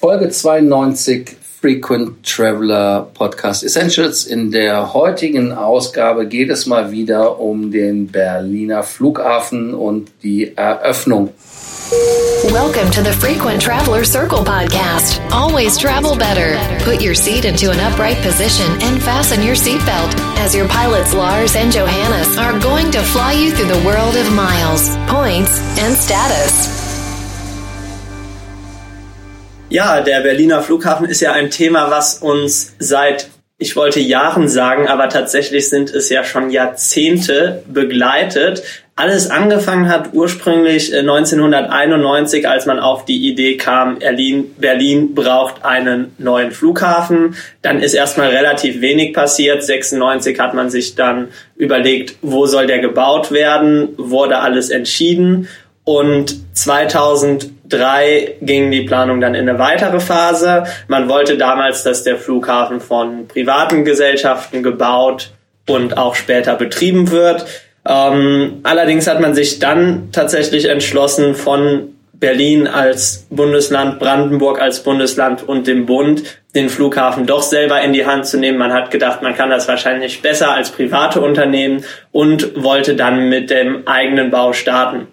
Folge 92 Frequent Traveler Podcast Essentials. In der heutigen Ausgabe geht es mal wieder um den Berliner Flughafen und die Eröffnung. Welcome to the Frequent Traveler Circle podcast. Always travel better. Put your seat into an upright position and fasten your seatbelt as your pilots Lars and Johannes are going to fly you through the world of miles, points, and status. Ja, der Berliner Flughafen ist ja ein Thema, was uns seit, ich wollte Jahren sagen, aber tatsächlich sind es ja schon Jahrzehnte begleitet. Alles angefangen hat ursprünglich 1991, äh, als man auf die Idee kam, Berlin, Berlin braucht einen neuen Flughafen. Dann ist erstmal relativ wenig passiert. 96 hat man sich dann überlegt, wo soll der gebaut werden, wurde alles entschieden. Und 2003 ging die Planung dann in eine weitere Phase. Man wollte damals, dass der Flughafen von privaten Gesellschaften gebaut und auch später betrieben wird. Ähm, allerdings hat man sich dann tatsächlich entschlossen, von Berlin als Bundesland, Brandenburg als Bundesland und dem Bund den Flughafen doch selber in die Hand zu nehmen. Man hat gedacht, man kann das wahrscheinlich besser als private Unternehmen und wollte dann mit dem eigenen Bau starten.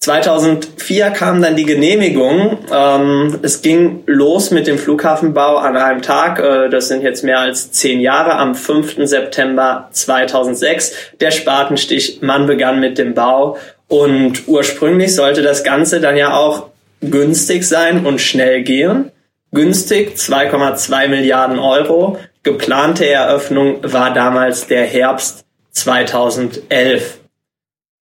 2004 kam dann die Genehmigung. Ähm, es ging los mit dem Flughafenbau an einem Tag. Äh, das sind jetzt mehr als zehn Jahre. Am 5. September 2006. Der Spatenstich. Man begann mit dem Bau. Und ursprünglich sollte das Ganze dann ja auch günstig sein und schnell gehen. Günstig 2,2 Milliarden Euro. Geplante Eröffnung war damals der Herbst 2011.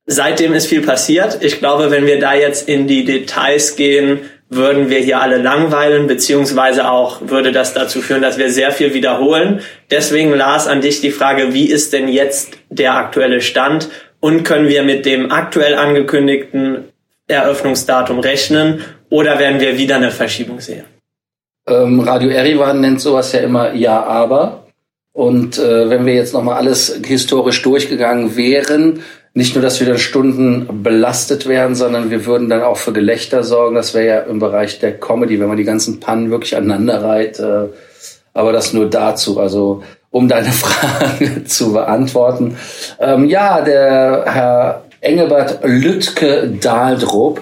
Seitdem ist viel passiert. Ich glaube, wenn wir da jetzt in die Details gehen, würden wir hier alle langweilen, beziehungsweise auch würde das dazu führen, dass wir sehr viel wiederholen. Deswegen, Lars, an dich die Frage, wie ist denn jetzt der aktuelle Stand und können wir mit dem aktuell angekündigten Eröffnungsdatum rechnen oder werden wir wieder eine Verschiebung sehen? Ähm, Radio Erivan nennt sowas ja immer Ja, aber. Und äh, wenn wir jetzt nochmal alles historisch durchgegangen wären, nicht nur, dass wir dann Stunden belastet werden, sondern wir würden dann auch für Gelächter sorgen. Das wäre ja im Bereich der Comedy, wenn man die ganzen Pannen wirklich aneinander reiht. Äh, aber das nur dazu. Also um deine Frage zu beantworten. Ähm, ja, der Herr Engelbert Lütke Dahldrup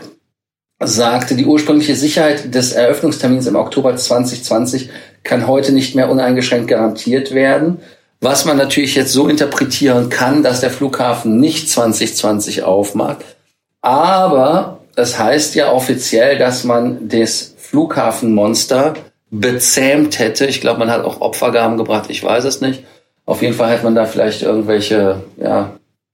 sagte, die ursprüngliche Sicherheit des Eröffnungstermins im Oktober 2020 kann heute nicht mehr uneingeschränkt garantiert werden was man natürlich jetzt so interpretieren kann, dass der Flughafen nicht 2020 aufmacht. Aber es heißt ja offiziell, dass man das Flughafenmonster bezähmt hätte. Ich glaube, man hat auch Opfergaben gebracht, ich weiß es nicht. Auf jeden Fall hat man da vielleicht irgendwelche, ja,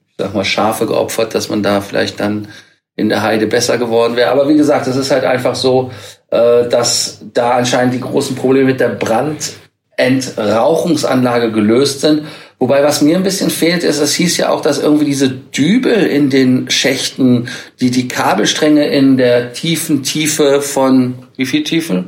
ich sag mal, Schafe geopfert, dass man da vielleicht dann in der Heide besser geworden wäre. Aber wie gesagt, es ist halt einfach so, äh, dass da anscheinend die großen Probleme mit der Brand Entrauchungsanlage gelöst sind. Wobei, was mir ein bisschen fehlt, ist, es hieß ja auch, dass irgendwie diese Dübel in den Schächten, die die Kabelstränge in der tiefen Tiefe von, wie viel Tiefe?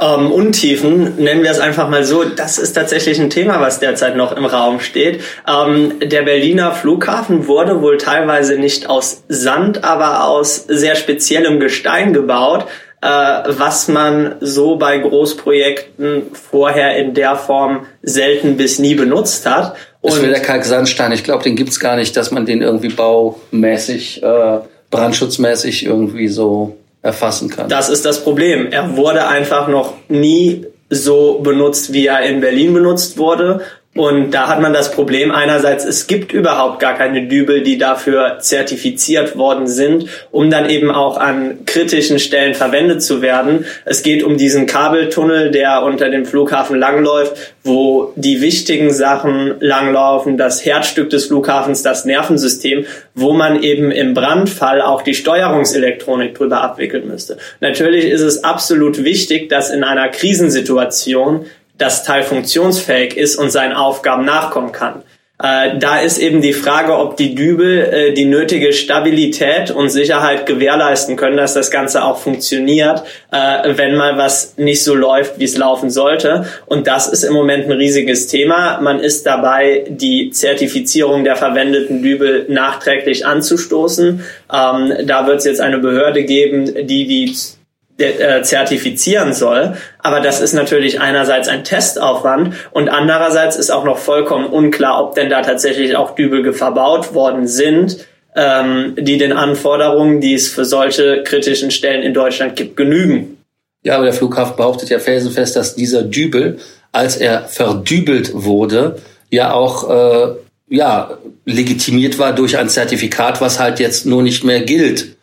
Ähm, Untiefen, nennen wir es einfach mal so, das ist tatsächlich ein Thema, was derzeit noch im Raum steht. Ähm, der Berliner Flughafen wurde wohl teilweise nicht aus Sand, aber aus sehr speziellem Gestein gebaut äh, was man so bei Großprojekten vorher in der Form selten bis nie benutzt hat. Und das wäre der Kalksandstein. Ich glaube, den gibt's gar nicht, dass man den irgendwie baumäßig, äh, brandschutzmäßig irgendwie so erfassen kann. Das ist das Problem. Er wurde einfach noch nie so benutzt, wie er in Berlin benutzt wurde. Und da hat man das Problem einerseits, es gibt überhaupt gar keine Dübel, die dafür zertifiziert worden sind, um dann eben auch an kritischen Stellen verwendet zu werden. Es geht um diesen Kabeltunnel, der unter dem Flughafen langläuft, wo die wichtigen Sachen langlaufen, das Herzstück des Flughafens, das Nervensystem, wo man eben im Brandfall auch die Steuerungselektronik drüber abwickeln müsste. Natürlich ist es absolut wichtig, dass in einer Krisensituation das Teil funktionsfähig ist und seinen Aufgaben nachkommen kann. Äh, da ist eben die Frage, ob die Dübel äh, die nötige Stabilität und Sicherheit gewährleisten können, dass das Ganze auch funktioniert, äh, wenn mal was nicht so läuft, wie es laufen sollte. Und das ist im Moment ein riesiges Thema. Man ist dabei, die Zertifizierung der verwendeten Dübel nachträglich anzustoßen. Ähm, da wird es jetzt eine Behörde geben, die die äh, zertifizieren soll. Aber das ist natürlich einerseits ein Testaufwand und andererseits ist auch noch vollkommen unklar, ob denn da tatsächlich auch Dübel verbaut worden sind, ähm, die den Anforderungen, die es für solche kritischen Stellen in Deutschland gibt, genügen. Ja, aber der Flughafen behauptet ja felsenfest, dass dieser Dübel, als er verdübelt wurde, ja auch äh, ja legitimiert war durch ein Zertifikat, was halt jetzt nur nicht mehr gilt.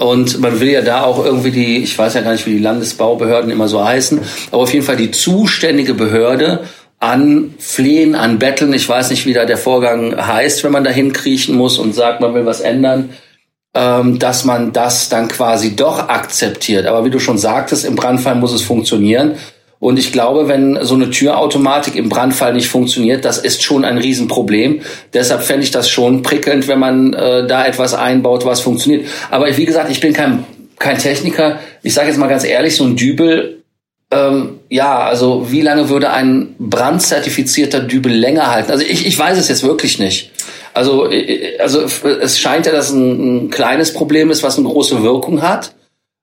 Und man will ja da auch irgendwie die, ich weiß ja gar nicht, wie die Landesbaubehörden immer so heißen, aber auf jeden Fall die zuständige Behörde anflehen, anbetteln. Ich weiß nicht, wie da der Vorgang heißt, wenn man da hinkriechen muss und sagt, man will was ändern, ähm, dass man das dann quasi doch akzeptiert. Aber wie du schon sagtest, im Brandfall muss es funktionieren. Und ich glaube, wenn so eine Türautomatik im Brandfall nicht funktioniert, das ist schon ein Riesenproblem. Deshalb fände ich das schon prickelnd, wenn man äh, da etwas einbaut, was funktioniert. Aber wie gesagt, ich bin kein, kein Techniker. Ich sage jetzt mal ganz ehrlich, so ein Dübel, ähm, ja, also wie lange würde ein brandzertifizierter Dübel länger halten? Also ich, ich weiß es jetzt wirklich nicht. Also, äh, also es scheint ja, dass ein, ein kleines Problem ist, was eine große Wirkung hat.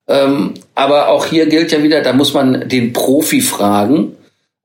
Ähm, aber auch hier gilt ja wieder, da muss man den Profi fragen.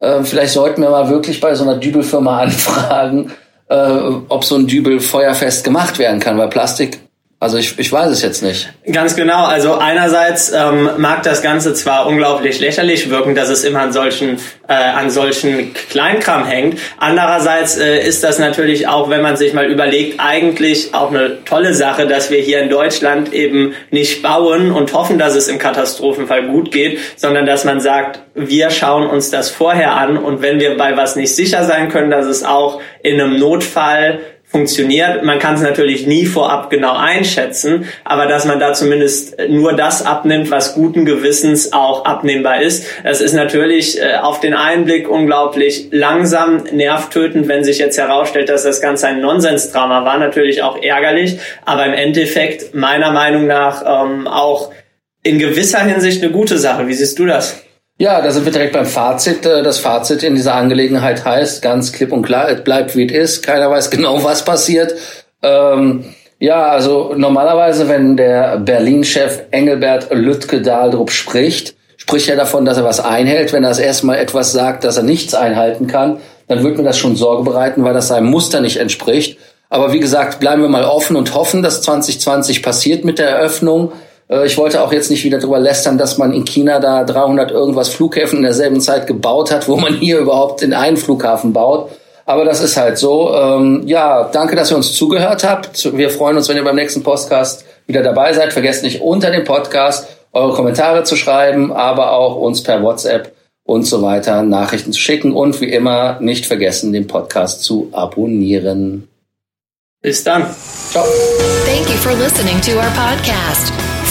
Ähm, vielleicht sollten wir mal wirklich bei so einer Dübelfirma anfragen, äh, ob so ein Dübel feuerfest gemacht werden kann, weil Plastik also ich, ich weiß es jetzt nicht. Ganz genau. Also einerseits ähm, mag das Ganze zwar unglaublich lächerlich wirken, dass es immer an solchen äh, an solchen Kleinkram hängt. Andererseits äh, ist das natürlich auch, wenn man sich mal überlegt, eigentlich auch eine tolle Sache, dass wir hier in Deutschland eben nicht bauen und hoffen, dass es im Katastrophenfall gut geht, sondern dass man sagt, wir schauen uns das vorher an und wenn wir bei was nicht sicher sein können, dass es auch in einem Notfall funktioniert. Man kann es natürlich nie vorab genau einschätzen, aber dass man da zumindest nur das abnimmt, was guten Gewissens auch abnehmbar ist. Es ist natürlich äh, auf den Einblick unglaublich langsam, nervtötend, wenn sich jetzt herausstellt, dass das Ganze ein Nonsensdrama war. Natürlich auch ärgerlich, aber im Endeffekt meiner Meinung nach ähm, auch in gewisser Hinsicht eine gute Sache. Wie siehst du das? Ja, da sind wir direkt beim Fazit. Äh, das Fazit in dieser Angelegenheit heißt ganz klipp und klar, es bleibt wie es ist. Keiner weiß genau, was passiert. Ähm, ja, also normalerweise, wenn der Berlin-Chef Engelbert Lütke-Dahldrup spricht, spricht er davon, dass er was einhält. Wenn er das erstmal etwas sagt, dass er nichts einhalten kann, dann wird mir das schon Sorge bereiten, weil das seinem Muster nicht entspricht. Aber wie gesagt, bleiben wir mal offen und hoffen, dass 2020 passiert mit der Eröffnung. Äh, ich wollte auch jetzt nicht wieder drüber lästern, dass man in China da 300 irgendwas Flughäfen in derselben Zeit gebaut hat, wo man hier überhaupt in einen Flughafen baut. Aber das ist halt so. Ähm, ja, danke, dass ihr uns zugehört habt. Wir freuen uns, wenn ihr beim nächsten Podcast wieder dabei seid. Vergesst nicht unter dem Podcast eure Kommentare zu schreiben, aber auch uns per WhatsApp und so weiter Nachrichten zu schicken und wie immer nicht vergessen, den Podcast zu abonnieren. Bis dann. Ciao. Thank you for listening to our podcast.